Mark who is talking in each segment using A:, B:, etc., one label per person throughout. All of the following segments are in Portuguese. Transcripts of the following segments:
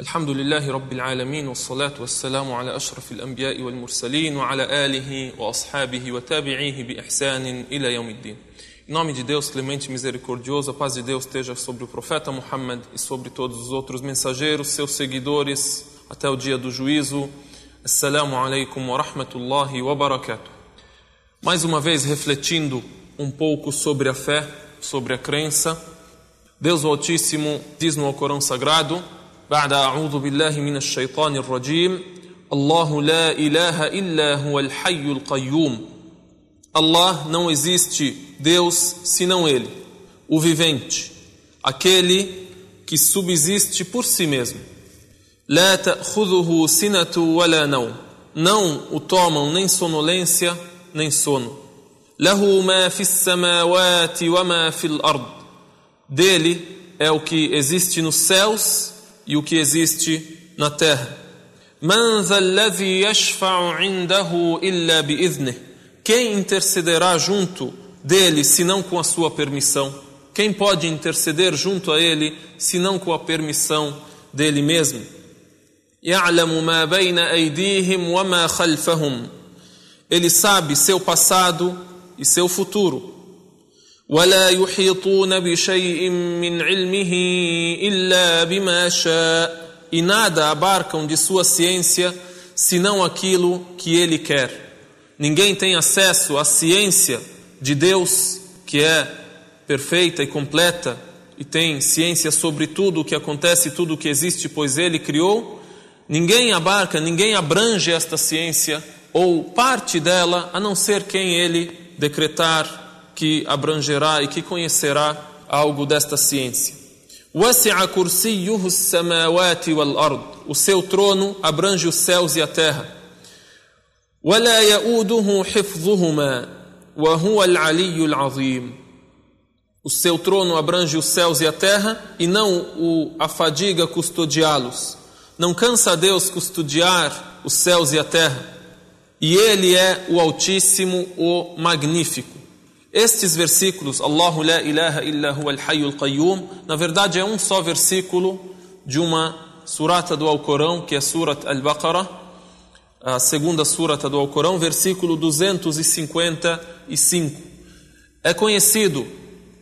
A: الحمد لله رب العالمين والصلاة والسلام على أشرف الأنبياء والمرسلين وعلى آله وأصحابه وتابعيه بإحسان إلى يوم الدين Em nome de Deus, clemente e misericordioso, a paz de Deus esteja sobre o profeta Muhammad e sobre todos os outros mensageiros, seus seguidores, até o dia do juízo. Assalamu alaikum wa rahmatullahi wa barakatuh. Mais uma vez, refletindo um pouco sobre a fé, sobre a crença, Deus o Altíssimo diz no Alcorão Sagrado, بعد أعوذ بالله من الشيطان الرجيم الله لا إله إلا هو الحي القيوم Allah não existe Deus senão Ele, o vivente, aquele que subsiste por si mesmo. لا تأخذه سنة ولا نوم não o tomam nem sonolência nem sono. له ما في السماوات وما في الأرض dele é o que existe nos céus e o que existe na terra. Quem intercederá junto dele senão com a sua permissão? Quem pode interceder junto a ele senão com a permissão dele mesmo? Ele sabe seu passado e seu futuro. ولا يحيطون بشيء من علمه إلا بما شاء E nada abarcam de sua ciência senão aquilo que ele quer. Ninguém tem acesso à ciência de Deus, que é perfeita e completa, e tem ciência sobre tudo o que acontece, tudo o que existe, pois Ele criou. Ninguém abarca, ninguém abrange esta ciência, ou parte dela, a não ser quem Ele decretar que abrangerá e que conhecerá algo desta ciência. وسع كرسيه السماوات والأرض O seu trono abrange os céus e a terra. ولا يؤوده حفظهما وهو العلي العظيم O seu trono abrange os céus e a terra e não o afadiga custodiá-los. Não cansa Deus custodiar os céus e a terra. E ele é o Altíssimo, o Magnífico. Estes versículos, Allahu la ilaha illa huwa al-hayyul qayyum, na verdade é um só versículo de uma surata do Alcorão, que é Surat al-Baqarah, a segunda surata do Alcorão, versículo 255. É conhecido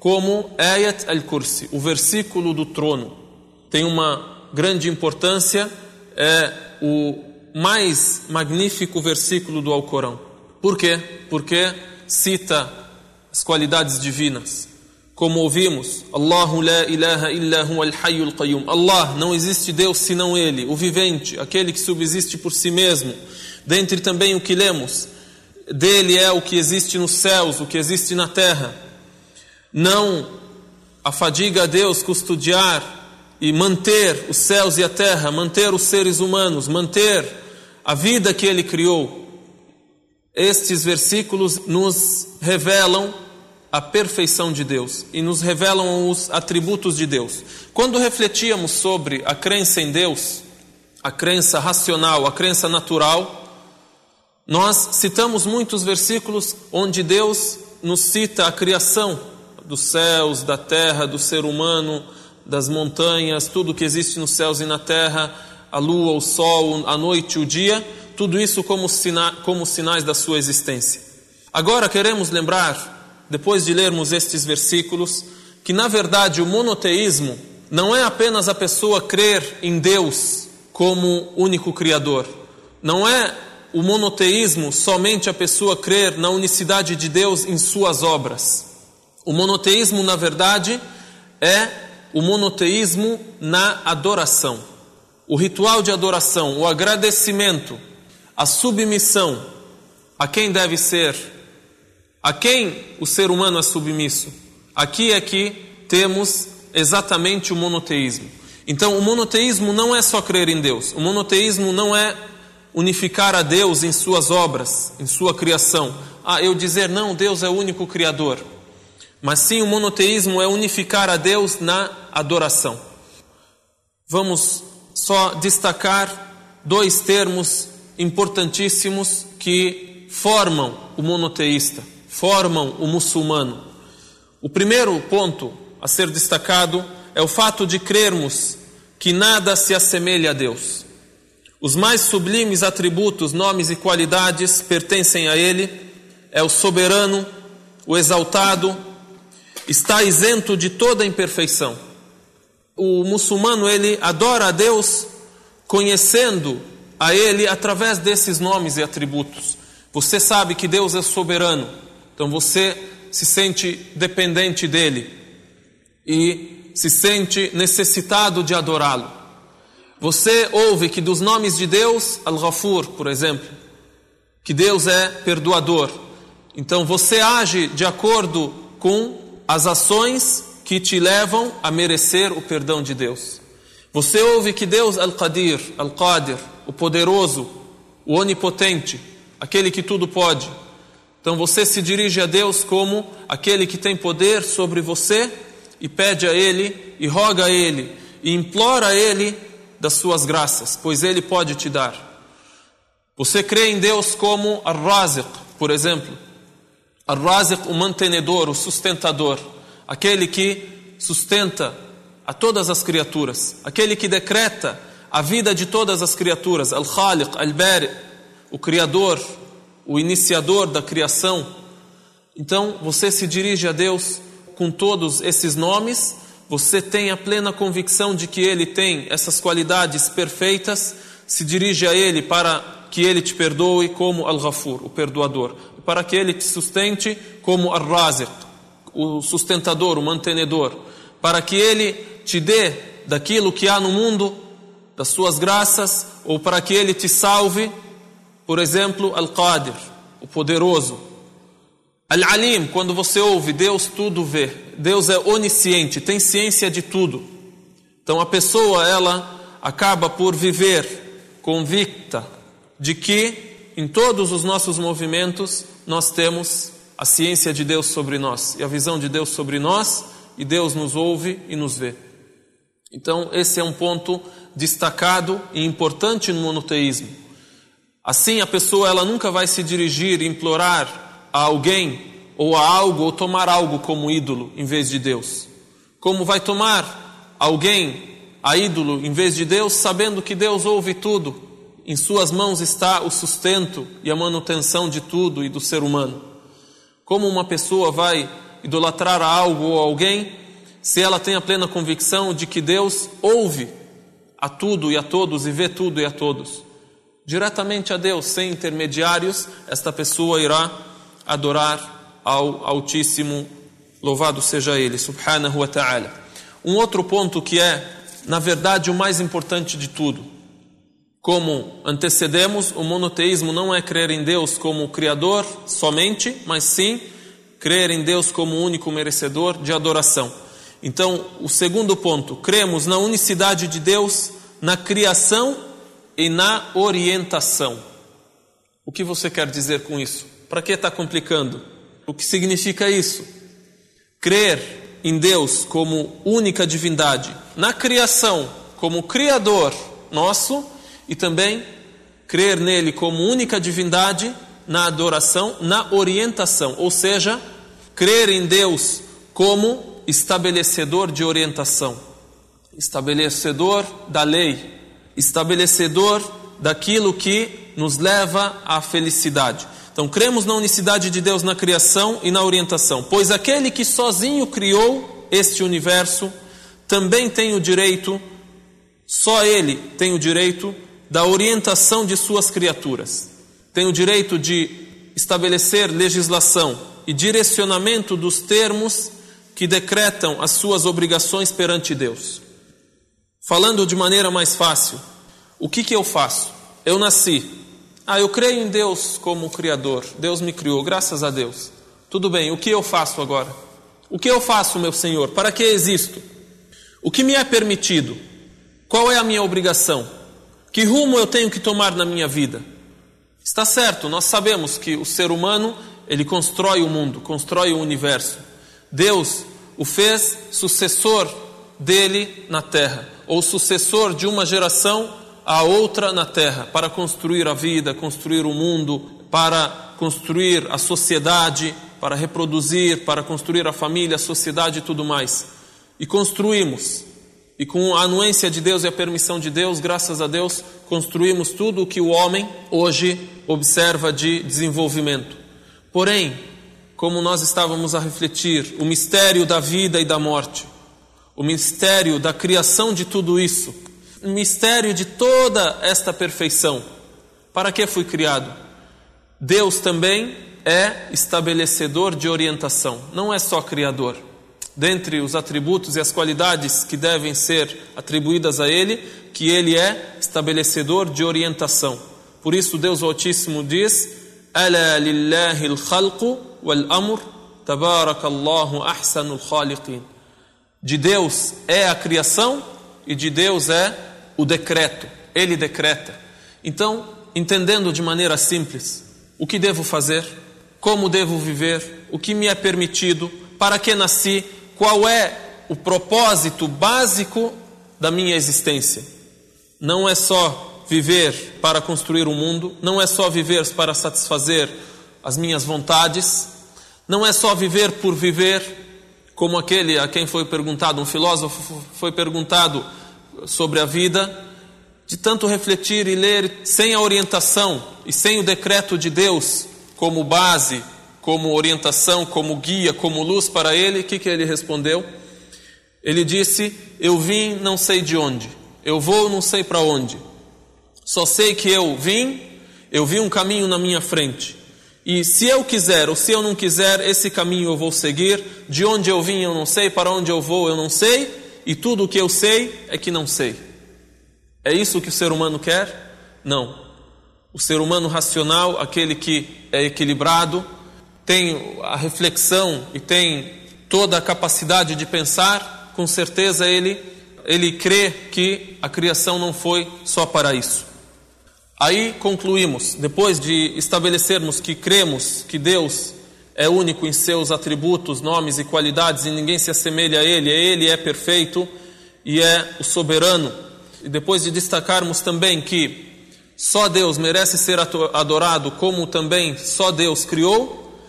A: como Ayat al-Kursi, o versículo do trono. Tem uma grande importância, é o mais magnífico versículo do Alcorão. Por quê? Porque cita as qualidades divinas. Como ouvimos, Allahu la ilaha illa al-hayyul qayyum. Allah, não existe Deus senão Ele, o vivente, aquele que subsiste por si mesmo. Dentre também o que lemos, dele é o que existe nos céus, o que existe na terra. Não afadiga a Deus custodiar e manter os céus e a terra, manter os seres humanos, manter a vida que Ele criou. Estes versículos nos revelam a perfeição de Deus e nos revelam os atributos de Deus. Quando refletíamos sobre a crença em Deus, a crença racional, a crença natural, nós citamos muitos versículos onde Deus nos cita a criação dos céus, da terra, do ser humano, das montanhas, tudo que existe nos céus e na terra, a lua, o sol, a noite, o dia, tudo isso como, sina como sinais da sua existência. Agora queremos lembrar, depois de lermos estes versículos, que na verdade o monoteísmo não é apenas a pessoa crer em Deus como único Criador, não é o monoteísmo somente a pessoa crer na unicidade de Deus em suas obras. O monoteísmo, na verdade, é o monoteísmo na adoração. O ritual de adoração, o agradecimento, a submissão a quem deve ser, a quem o ser humano é submisso. Aqui é que temos exatamente o monoteísmo. Então, o monoteísmo não é só crer em Deus, o monoteísmo não é unificar a Deus em suas obras, em sua criação. Ah, eu dizer não, Deus é o único Criador. Mas sim, o monoteísmo é unificar a Deus na adoração. Vamos só destacar dois termos importantíssimos que formam o monoteísta, formam o muçulmano. O primeiro ponto a ser destacado é o fato de crermos que nada se assemelha a Deus. Os mais sublimes atributos, nomes e qualidades pertencem a Ele, é o soberano, o exaltado, está isento de toda imperfeição. O muçulmano, ele adora a Deus conhecendo a Ele através desses nomes e atributos. Você sabe que Deus é soberano, então você se sente dependente dele e se sente necessitado de adorá-lo. Você ouve que dos nomes de Deus, Al-Ghafur, por exemplo, que Deus é perdoador. Então você age de acordo com as ações que te levam a merecer o perdão de Deus. Você ouve que Deus Al-Qadir, Al-Qadir, o poderoso, o onipotente, aquele que tudo pode. Então você se dirige a Deus como aquele que tem poder sobre você e pede a Ele e roga a Ele e implora a Ele das suas graças, pois Ele pode te dar. Você crê em Deus como Ar-Raziq, por exemplo. Ar-Raziq, o mantenedor, o sustentador, aquele que sustenta a todas as criaturas, aquele que decreta a vida de todas as criaturas, Al-Khaliq, Al-Bari, o Criador, o iniciador da criação. Então, você se dirige a Deus com todos esses nomes, você tem a plena convicção de que Ele tem essas qualidades perfeitas, se dirige a Ele para que Ele te perdoe como Al-Ghafur, o perdoador, para que Ele te sustente como Ar-Raziq, o sustentador, o mantenedor, para que Ele te dê daquilo que há no mundo, das suas graças, ou para que Ele te salve, por exemplo, Al-Qadir, o poderoso, Al-Alim, quando você ouve, Deus tudo vê. Deus é onisciente, tem ciência de tudo. Então a pessoa, ela acaba por viver convicta de que em todos os nossos movimentos nós temos a ciência de Deus sobre nós e a visão de Deus sobre nós, e Deus nos ouve e nos vê. Então, esse é um ponto destacado e importante no monoteísmo. Assim, a pessoa ela nunca vai se dirigir e implorar a alguém ou a algo ou tomar algo como ídolo em vez de Deus. Como vai tomar alguém a ídolo em vez de Deus, sabendo que Deus ouve tudo, em suas mãos está o sustento e a manutenção de tudo e do ser humano. Como uma pessoa vai idolatrar a algo ou alguém se ela tem a plena convicção de que Deus ouve a tudo e a todos e vê tudo e a todos? Diretamente a Deus, sem intermediários, esta pessoa irá adorar ao Altíssimo, louvado seja Ele, subhanahu wa ta'ala. Um outro ponto que é, na verdade, o mais importante de tudo. Como antecedemos, o monoteísmo não é crer em Deus como Criador somente, mas sim crer em Deus como único merecedor de adoração. Então, o segundo ponto, cremos na unicidade de Deus na criação e na orientação. O que você quer dizer com isso? Para que está complicando? O que significa isso? Crer em Deus como única divindade, na criação, como Criador nosso, e também crer nele como única divindade na adoração, na orientação, ou seja, crer em Deus como estabelecedor de orientação, estabelecedor da lei, estabelecedor daquilo que nos leva à felicidade. Então, cremos na unicidade de Deus na criação e na orientação, pois aquele que sozinho criou este universo também tem o direito, só ele tem o direito da orientação de suas criaturas. Tem o direito de estabelecer legislação e direcionamento dos termos que decretam as suas obrigações perante Deus. Falando de maneira mais fácil, o que, que eu faço? Eu nasci, ah, eu creio em Deus como Criador. Deus me criou, graças a Deus. Tudo bem, o que eu faço agora? O que eu faço, meu Senhor? Para que existo? O que me é permitido? Qual é a minha obrigação? Que rumo eu tenho que tomar na minha vida? Está certo, nós sabemos que o ser humano, ele constrói o mundo, constrói o universo. Deus o fez sucessor dele na terra, ou sucessor de uma geração a outra na terra para construir a vida, construir o mundo, para construir a sociedade, para reproduzir, para construir a família, a sociedade e tudo mais. E construímos. E com a anuência de Deus e a permissão de Deus, graças a Deus, construímos tudo o que o homem hoje observa de desenvolvimento. Porém, como nós estávamos a refletir, o mistério da vida e da morte, o mistério da criação de tudo isso, o mistério de toda esta perfeição. Para que fui criado? Deus também é estabelecedor de orientação, não é só criador. Dentre os atributos e as qualidades que devem ser atribuídas a Ele, que Ele é estabelecedor de orientação. Por isso, Deus Altíssimo diz: Ala lillahi al-khalqu wal-amr, tabarakallahu ahsanul khaliqin. De Deus é a criação e de Deus é o decreto. Ele decreta. Então, entendendo de maneira simples o que devo fazer, como devo viver, o que me é permitido, para que nasci, qual é o propósito básico da minha existência. Não é só viver para construir o um mundo, não é só viver para satisfazer as minhas vontades, não é só viver por viver, como aquele a quem foi perguntado, um filósofo foi perguntado sobre a vida, de tanto refletir e ler sem a orientação e sem o decreto de Deus como base, como orientação, como guia, como luz para ele, o que, que ele respondeu? Ele disse: Eu vim, não sei de onde, eu vou, não sei para onde, só sei que eu vim, eu vi um caminho na minha frente. E se eu quiser ou se eu não quiser, esse caminho eu vou seguir. De onde eu vim eu não sei, para onde eu vou eu não sei, e tudo o que eu sei é que não sei. É isso que o ser humano quer? Não. O ser humano racional, aquele que é equilibrado, tem a reflexão e tem toda a capacidade de pensar, com certeza ele, ele crê que a criação não foi só para isso. Aí concluímos, depois de estabelecermos que cremos que Deus é único em seus atributos, nomes e qualidades e ninguém se assemelha a Ele, Ele é perfeito e é o soberano. E depois de destacarmos também que só Deus merece ser adorado, como também só Deus criou,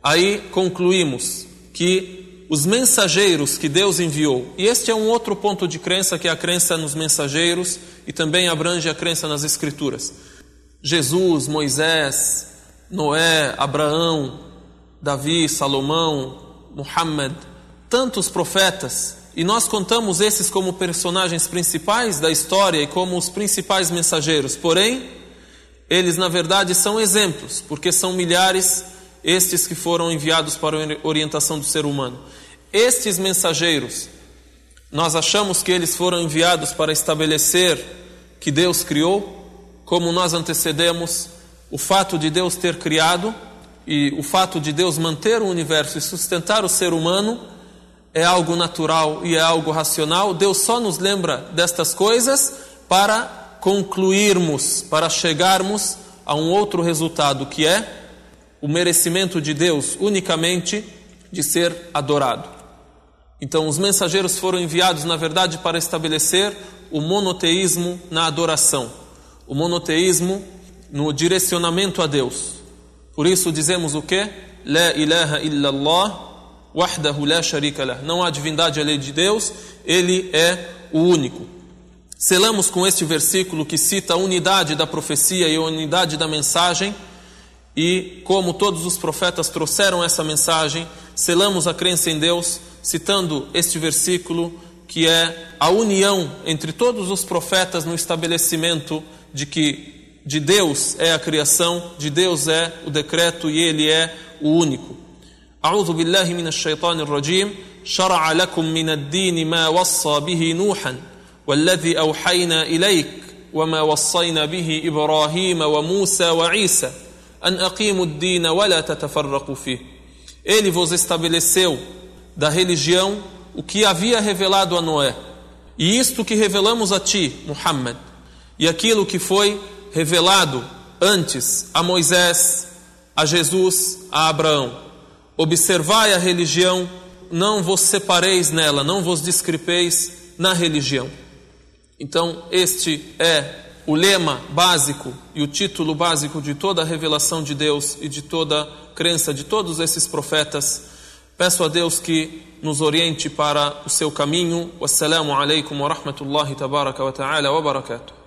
A: aí concluímos que os mensageiros que Deus enviou, e este é um outro ponto de crença que é a crença nos mensageiros e também abrange a crença nas Escrituras. Jesus, Moisés, Noé, Abraão, Davi, Salomão, Muhammad, tantos profetas, e nós contamos esses como personagens principais da história e como os principais mensageiros. Porém, eles na verdade são exemplos, porque são milhares estes que foram enviados para a orientação do ser humano. Estes mensageiros, nós achamos que eles foram enviados para estabelecer que Deus criou, como nós antecedemos, o fato de Deus ter criado e o fato de Deus manter o universo e sustentar o ser humano é algo natural e é algo racional. Deus só nos lembra destas coisas para concluirmos, para chegarmos a um outro resultado que é o merecimento de Deus unicamente de ser adorado. Então, os mensageiros foram enviados, na verdade, para estabelecer o monoteísmo na adoração, o monoteísmo no direcionamento a Deus. Por isso dizemos o que? La ilaha illallah wahdahu la sharika lah. Não há divindade além de Deus, ele é o único. Selamos com este versículo que cita a unidade da profecia e a unidade da mensagem, e como todos os profetas trouxeram essa mensagem, selamos a crença em Deus, citando este versículo que é a união entre todos os profetas no estabelecimento de que de Deus é a criação, de Deus é o decreto e ele é o único. أعوذ بالله من الشيطان الرجيم شرع لكم من الدين ما وصى به نوحا والذي أوحينا إليك وما وصينا به إبراهيم وموسى وعيسى ele vos estabeleceu da religião o que havia revelado a Noé, e isto que revelamos a ti, Muhammad, e aquilo que foi revelado antes a Moisés, a Jesus, a Abraão. Observai a religião, não vos separeis nela, não vos discrepeis na religião. Então, este é o lema básico e o título básico de toda a revelação de Deus e de toda a crença de todos esses profetas Peço a Deus que nos oriente para o seu caminho. Wassalamu alaikum wa rahmatullahi tabaraka wa ta'ala wa barakatuh.